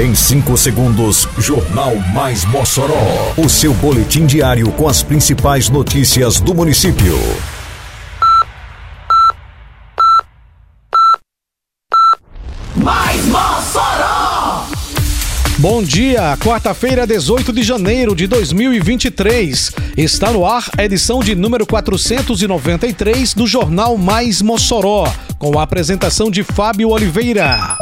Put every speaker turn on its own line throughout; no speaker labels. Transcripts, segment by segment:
Em 5 segundos, Jornal Mais Mossoró. O seu boletim diário com as principais notícias do município.
Mais Mossoró!
Bom dia, quarta-feira, 18 de janeiro de 2023. Está no ar a edição de número 493 do Jornal Mais Mossoró, com a apresentação de Fábio Oliveira.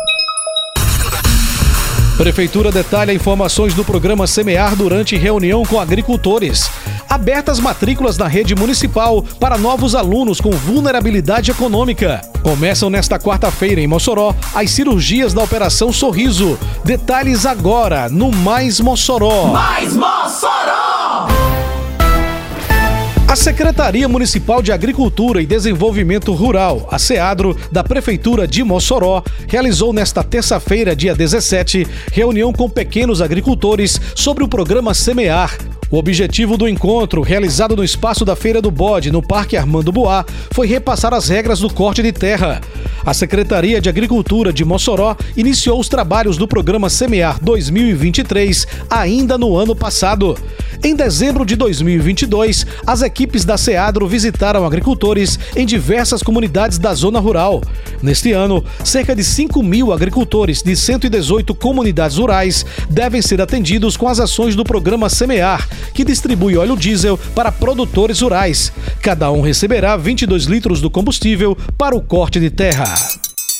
Prefeitura detalha informações do programa Semear durante reunião com agricultores. Abertas matrículas na rede municipal para novos alunos com vulnerabilidade econômica. Começam nesta quarta-feira em Mossoró as cirurgias da Operação Sorriso. Detalhes agora no Mais Mossoró.
Mais Mossoró!
A Secretaria Municipal de Agricultura e Desenvolvimento Rural, a SEADRO, da Prefeitura de Mossoró, realizou nesta terça-feira, dia 17, reunião com pequenos agricultores sobre o programa Semear. O objetivo do encontro, realizado no espaço da Feira do Bode, no Parque Armando Boá, foi repassar as regras do corte de terra. A Secretaria de Agricultura de Mossoró iniciou os trabalhos do programa Semear 2023 ainda no ano passado. Em dezembro de 2022, as equipes da SEADRO visitaram agricultores em diversas comunidades da zona rural. Neste ano, cerca de 5 mil agricultores de 118 comunidades rurais devem ser atendidos com as ações do programa Semear, que distribui óleo diesel para produtores rurais. Cada um receberá 22 litros do combustível para o corte de terra.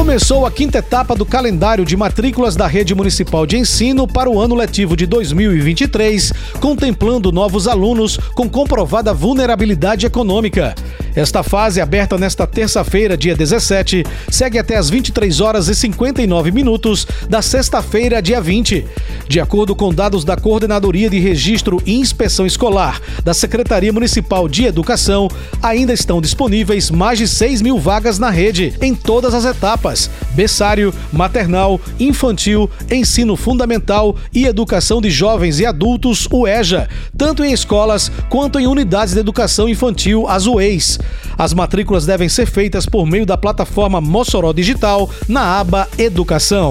Começou a quinta etapa do calendário de matrículas da Rede Municipal de Ensino para o ano letivo de 2023, contemplando novos alunos com comprovada vulnerabilidade econômica. Esta fase, aberta nesta terça-feira, dia 17, segue até as 23 horas e 59 minutos da sexta-feira, dia 20. De acordo com dados da Coordenadoria de Registro e Inspeção Escolar da Secretaria Municipal de Educação, ainda estão disponíveis mais de 6 mil vagas na rede, em todas as etapas: berçário, maternal, infantil, ensino fundamental e educação de jovens e adultos, o EJA, tanto em escolas quanto em unidades de educação infantil, as UEIs. As matrículas devem ser feitas por meio da plataforma Mossoró Digital na aba Educação.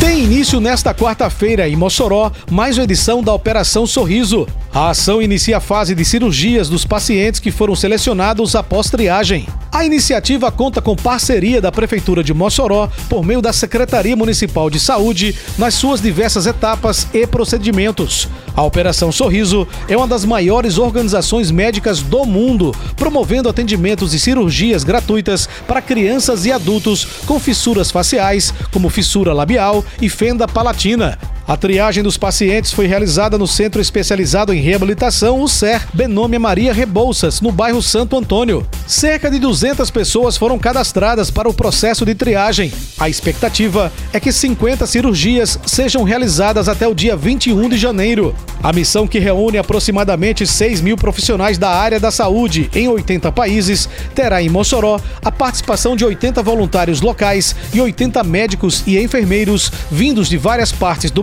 Tem início nesta quarta-feira em Mossoró mais uma edição da Operação Sorriso. A ação inicia a fase de cirurgias dos pacientes que foram selecionados após triagem. A iniciativa conta com parceria da Prefeitura de Mossoró por meio da Secretaria Municipal de Saúde nas suas diversas etapas e procedimentos. A Operação Sorriso é uma das maiores organizações médicas do mundo, promovendo atendimentos e cirurgias gratuitas para crianças e adultos com fissuras faciais, como fissura labial e fenda palatina. A triagem dos pacientes foi realizada no Centro Especializado em Reabilitação, o CER, Benômia Maria Rebouças, no bairro Santo Antônio. Cerca de 200 pessoas foram cadastradas para o processo de triagem. A expectativa é que 50 cirurgias sejam realizadas até o dia 21 de janeiro. A missão, que reúne aproximadamente 6 mil profissionais da área da saúde em 80 países, terá em Mossoró a participação de 80 voluntários locais e 80 médicos e enfermeiros vindos de várias partes do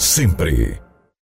sempre.